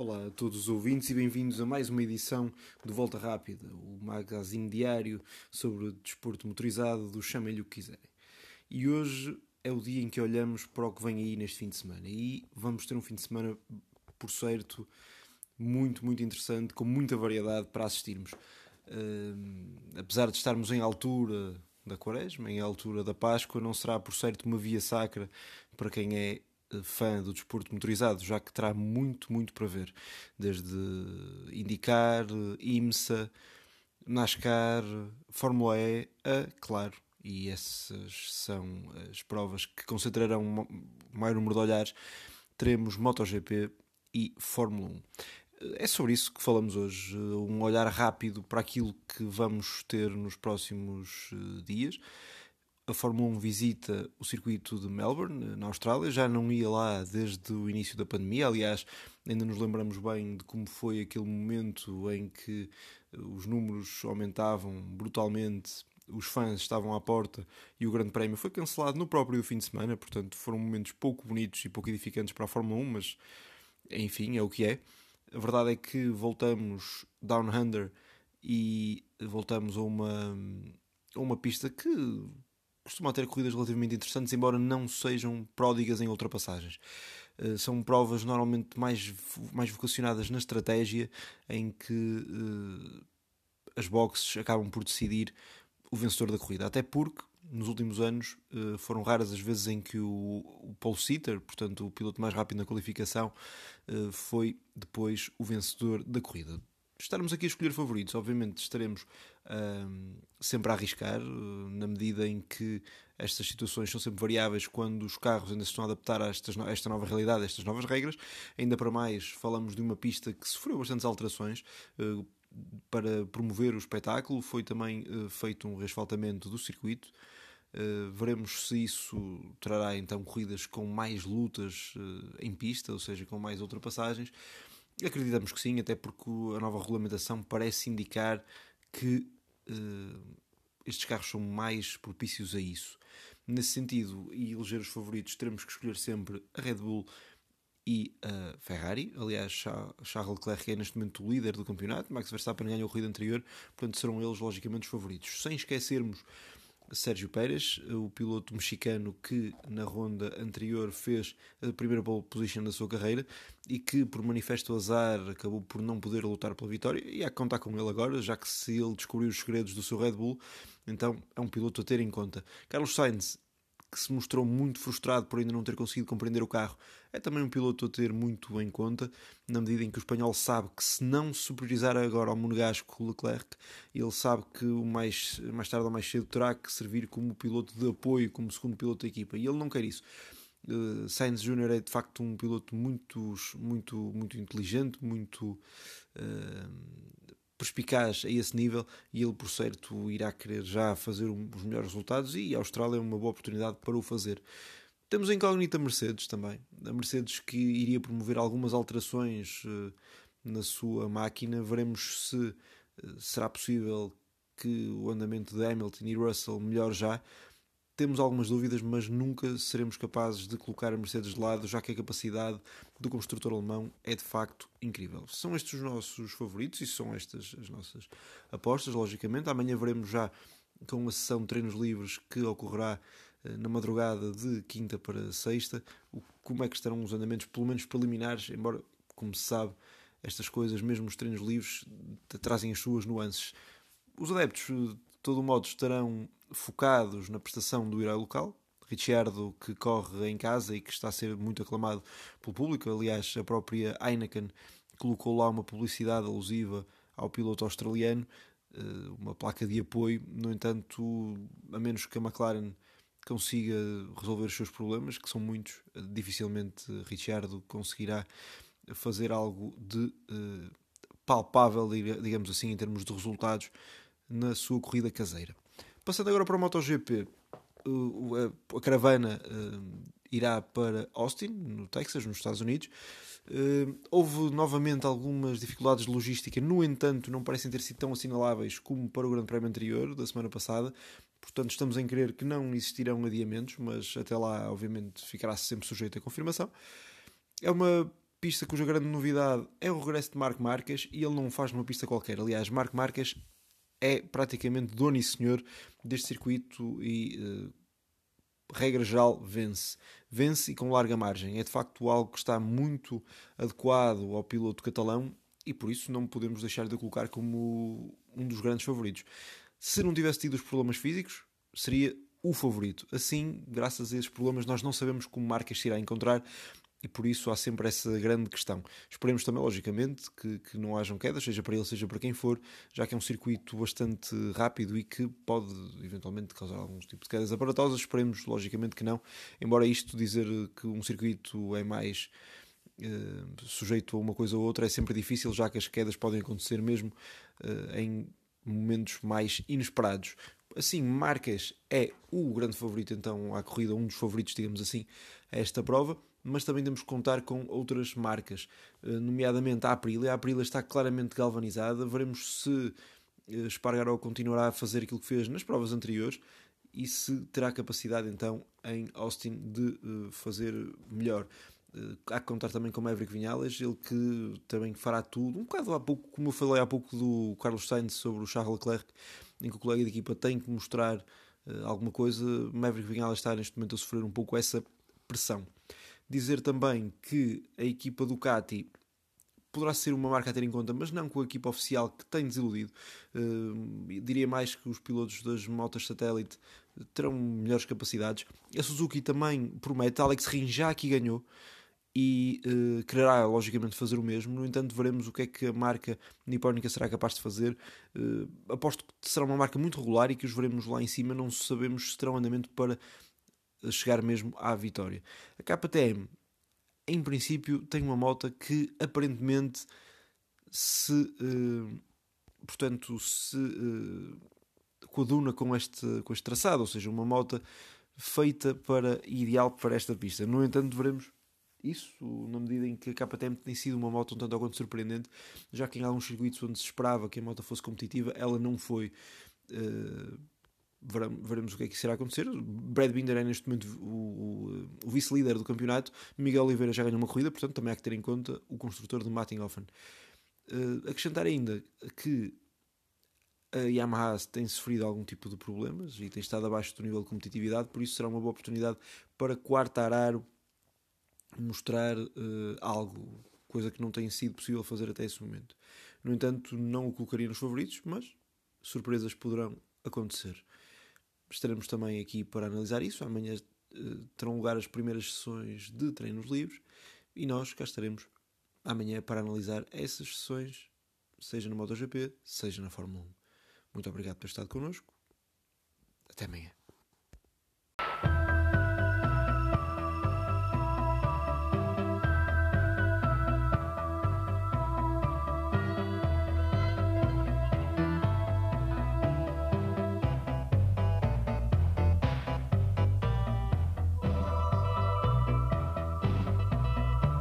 Olá a todos os ouvintes e bem-vindos a mais uma edição do Volta Rápida, o magazine diário sobre o desporto motorizado do Chamem-lhe o que quiserem. E hoje é o dia em que olhamos para o que vem aí neste fim de semana. E vamos ter um fim de semana, por certo, muito, muito interessante, com muita variedade para assistirmos. Uh, apesar de estarmos em altura da Quaresma, em altura da Páscoa, não será, por certo, uma via sacra para quem é fã do desporto motorizado, já que terá muito, muito para ver. Desde indicar, IMSA, NASCAR, Fórmula E, a, claro, e essas são as provas que concentrarão o maior número de olhares. Teremos MotoGP e Fórmula 1. É sobre isso que falamos hoje, um olhar rápido para aquilo que vamos ter nos próximos eh, dias a Fórmula 1 visita o circuito de Melbourne, na Austrália. Já não ia lá desde o início da pandemia. Aliás, ainda nos lembramos bem de como foi aquele momento em que eh, os números aumentavam brutalmente, os fãs estavam à porta e o Grande Prémio foi cancelado no próprio fim de semana. Portanto, foram momentos pouco bonitos e pouco edificantes para a Fórmula 1, mas enfim, é o que é. A verdade é que voltamos down under e voltamos a uma, a uma pista que costuma ter corridas relativamente interessantes, embora não sejam pródigas em ultrapassagens. Uh, são provas normalmente mais, mais vocacionadas na estratégia, em que uh, as boxes acabam por decidir o vencedor da corrida. Até porque, nos últimos anos, uh, foram raras as vezes em que o, o Paul Sitter, portanto o piloto mais rápido na qualificação, foi depois o vencedor da corrida estarmos aqui a escolher favoritos, obviamente estaremos sempre a arriscar, uh, na medida em que estas situações são sempre variáveis quando os carros ainda se estão a adaptar a, estas, a esta nova realidade, a estas novas regras. Ainda para mais, falamos de uma pista que sofreu bastantes alterações. Uh, para promover o espetáculo, foi também uh, feito um reasfaltamento do circuito. Uh, veremos se isso trará então corridas com mais lutas em pista, ou seja, com mais ultrapassagens. Acreditamos que sim, até porque a nova regulamentação parece indicar que uh, estes carros são mais propícios a isso. Nesse sentido, e eleger os favoritos, teremos que escolher sempre a Red Bull e a Ferrari. Aliás, Charles Leclerc é neste momento o líder do campeonato. Max Verstappen ganhou a corrida anterior, portanto serão eles logicamente os favoritos. Sem esquecermos Sérgio Pérez, o piloto mexicano que na ronda anterior fez a primeira pole position da sua carreira e que por manifesto azar acabou por não poder lutar pela vitória e há que contar com ele agora, já que se ele descobriu os segredos do seu Red Bull, então é um piloto a ter em conta. Carlos Sainz que se mostrou muito frustrado por ainda não ter conseguido compreender o carro, é também um piloto a ter muito em conta, na medida em que o espanhol sabe que se não superiorizar agora ao monegasco Leclerc, ele sabe que o mais, mais tarde ou mais cedo terá que servir como piloto de apoio, como segundo piloto da equipa, e ele não quer isso. Uh, Sainz Jr. é de facto um piloto muito, muito, muito inteligente, muito uh, perspicaz a esse nível e ele, por certo, irá querer já fazer os melhores resultados e a Austrália é uma boa oportunidade para o fazer. Temos a incógnita Mercedes também. A Mercedes que iria promover algumas alterações uh, na sua máquina. Veremos se uh, será possível que o andamento de Hamilton e Russell melhore já temos algumas dúvidas, mas nunca seremos capazes de colocar a Mercedes de lado, já que a capacidade do construtor alemão é de facto incrível. São estes os nossos favoritos e são estas as nossas apostas, logicamente. Amanhã veremos já com a sessão de treinos livres que ocorrerá eh, na madrugada de quinta para sexta, como é que estarão os andamentos, pelo menos preliminares, embora, como se sabe, estas coisas, mesmo os treinos livres, trazem as suas nuances. Os adeptos, de todo modo, estarão focados na prestação do herói local. Ricciardo, que corre em casa e que está a ser muito aclamado pelo público. Aliás, a própria Heineken colocou lá uma publicidade alusiva ao piloto australiano, eh, uma placa de apoio. No entanto, a menos que a McLaren consiga resolver os seus problemas, que são muitos, dificilmente Ricciardo conseguirá fazer algo de eh, palpável, digamos assim, em termos de resultados na sua corrida caseira. Passando agora para o MotoGP, a caravana irá para Austin, no Texas, nos Estados Unidos. houve novamente algumas dificuldades de logística, no entanto, não parecem ter sido tão assinaláveis como para o Grande Prémio anterior, da semana passada. Portanto, estamos em crer que não existirão adiamentos, mas até lá, obviamente, ficará sempre sujeito à confirmação. É uma pista cuja grande novidade é o regresso de Marco Marques e ele não faz numa pista qualquer. Aliás, Marco Marques é praticamente dono e senhor deste circuito e, uh, regra geral, vence. Vence e com larga margem. É de facto algo que está muito adequado ao piloto catalão e por isso não podemos deixar de o colocar como um dos grandes favoritos. Se não tivesse tido os problemas físicos, seria o favorito. Assim, graças a esses problemas, nós não sabemos como Marques se irá encontrar e por isso há sempre essa grande questão. Esperemos também, logicamente, que, que não hajam quedas, seja para ele, seja para quem for, já que é um circuito bastante rápido e que pode eventualmente causar algum tipo de quedas aparatosas. Esperemos, logicamente, que não. Embora isto dizer que um circuito é mais uh, sujeito a uma coisa ou outra é sempre difícil, já que as quedas podem acontecer mesmo uh, em momentos mais inesperados. Assim, Marques é o grande favorito, então, à corrida, um dos favoritos, digamos assim, a esta prova mas também temos que contar com outras marcas, eh, nomeadamente a Aprilia. A Aprilia está claramente galvanizada. Veremos se eh, Espargaró continuará a fazer aquilo que fez nas provas anteriores e se terá capacidade então em Austin de eh, fazer melhor. Há que contar também com Maverick Vinhales, ele que também fará tudo, um bocado há pouco, como eu falei há pouco do Carlos Sainz sobre o Charles Leclerc, em que o colega de equipa tem que mostrar alguma coisa. Maverick Vinhales está neste momento a sofrer um pouco essa pressão. Dizer também que a equipa Ducati poderá ser uma marca a ter em conta, mas não com a equipa oficial que tem desiludido. Uh, diria mais que os pilotos das motas satélite terão melhores capacidades. A Suzuki também promete, Alex Rins já aqui ganhou e uh, quererá logicamente fazer o mesmo. No entanto, veremos o que é que a marca nipónica será capaz de fazer. Uh, aposto que será uma marca muito regular e que os veremos lá em cima. Não sabemos se terão andamento para chegar mesmo à vitória. A KTM, em princípio, tem uma moto que aparentemente se, uh, portanto, se uh, coaduna com este, com este traçado, ou seja, uma moto feita para ideal para esta pista. No entanto, veremos isso na medida em que a KTM tem sido uma moto um tanto ao quanto surpreendente, já que em alguns circuitos onde se esperava que a moto fosse competitiva, ela não foi. Uh, veremos o que é que será acontecer. Brad Binder é neste momento o, o, o vice-líder do campeonato. Miguel Oliveira já ganhou uma corrida, portanto também há que ter em conta o construtor de Mattinghofen. Uh, acrescentar ainda que a Yamaha tem sofrido algum tipo de problemas e tem estado abaixo do nível de competitividade, por isso será uma boa oportunidade para Quartararo mostrar uh, algo, coisa que não tem sido possível fazer até esse momento. No entanto, não o colocaria nos favoritos, mas surpresas poderão acontecer estaremos também aqui para analisar isso. Amanhã uh, terão lugar as primeiras sessões de treinos livres e nós cá estaremos amanhã para analisar essas sessões, seja no MotoGP, seja na Fórmula 1. Muito obrigado por ter estado connosco. Até amanhã.